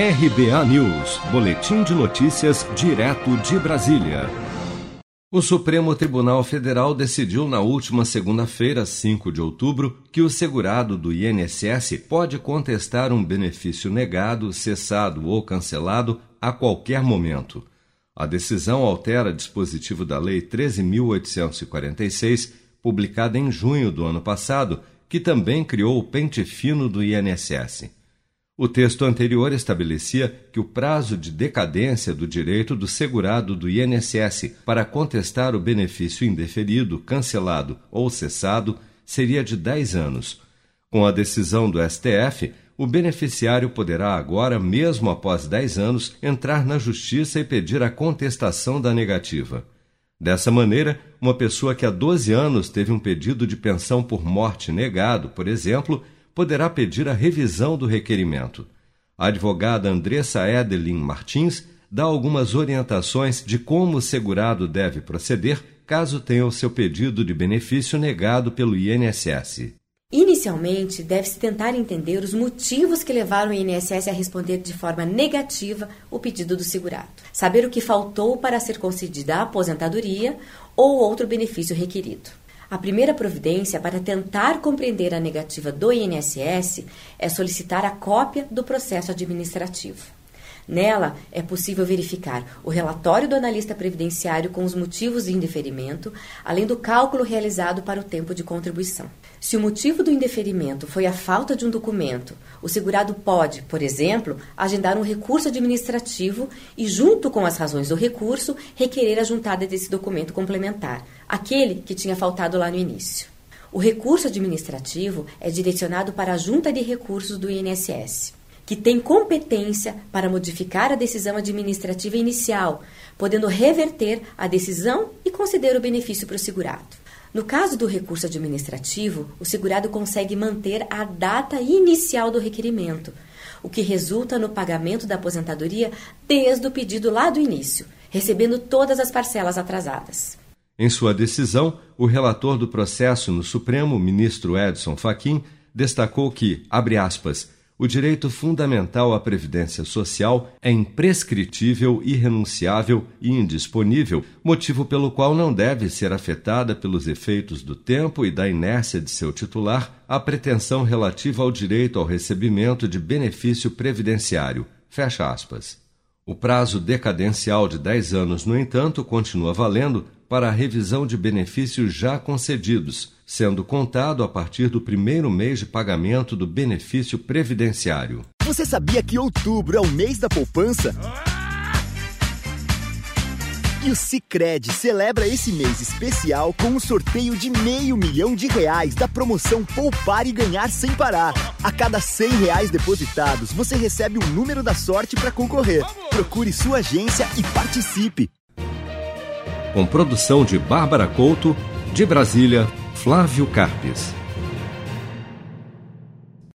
RBA News, Boletim de Notícias, direto de Brasília. O Supremo Tribunal Federal decidiu na última segunda-feira, 5 de outubro, que o segurado do INSS pode contestar um benefício negado, cessado ou cancelado a qualquer momento. A decisão altera dispositivo da Lei 13.846, publicada em junho do ano passado, que também criou o pente fino do INSS. O texto anterior estabelecia que o prazo de decadência do direito do segurado do INSS para contestar o benefício indeferido, cancelado ou cessado seria de 10 anos. Com a decisão do STF, o beneficiário poderá agora, mesmo após 10 anos, entrar na justiça e pedir a contestação da negativa. Dessa maneira, uma pessoa que há 12 anos teve um pedido de pensão por morte negado, por exemplo, poderá pedir a revisão do requerimento. A advogada Andressa Edelin Martins dá algumas orientações de como o segurado deve proceder caso tenha o seu pedido de benefício negado pelo INSS. Inicialmente, deve-se tentar entender os motivos que levaram o INSS a responder de forma negativa o pedido do segurado. Saber o que faltou para ser concedida a aposentadoria ou outro benefício requerido. A primeira providência para tentar compreender a negativa do INSS é solicitar a cópia do processo administrativo. Nela, é possível verificar o relatório do analista previdenciário com os motivos de indeferimento, além do cálculo realizado para o tempo de contribuição. Se o motivo do indeferimento foi a falta de um documento, o segurado pode, por exemplo, agendar um recurso administrativo e, junto com as razões do recurso, requerer a juntada desse documento complementar, aquele que tinha faltado lá no início. O recurso administrativo é direcionado para a Junta de Recursos do INSS que tem competência para modificar a decisão administrativa inicial, podendo reverter a decisão e conceder o benefício para o segurado. No caso do recurso administrativo, o segurado consegue manter a data inicial do requerimento, o que resulta no pagamento da aposentadoria desde o pedido lá do início, recebendo todas as parcelas atrasadas. Em sua decisão, o relator do processo no Supremo, ministro Edson Fachin, destacou que, abre aspas, o direito fundamental à previdência social é imprescritível, irrenunciável e indisponível, motivo pelo qual não deve ser afetada pelos efeitos do tempo e da inércia de seu titular a pretensão relativa ao direito ao recebimento de benefício previdenciário. Fecha aspas. O prazo decadencial de 10 anos, no entanto, continua valendo para a revisão de benefícios já concedidos, sendo contado a partir do primeiro mês de pagamento do benefício previdenciário. Você sabia que outubro é o mês da poupança? E o Cicred celebra esse mês especial com um sorteio de meio milhão de reais da promoção Poupar e Ganhar Sem Parar. A cada cem reais depositados, você recebe um número da sorte para concorrer. Procure sua agência e participe com produção de Bárbara Couto, de Brasília, Flávio Carpes.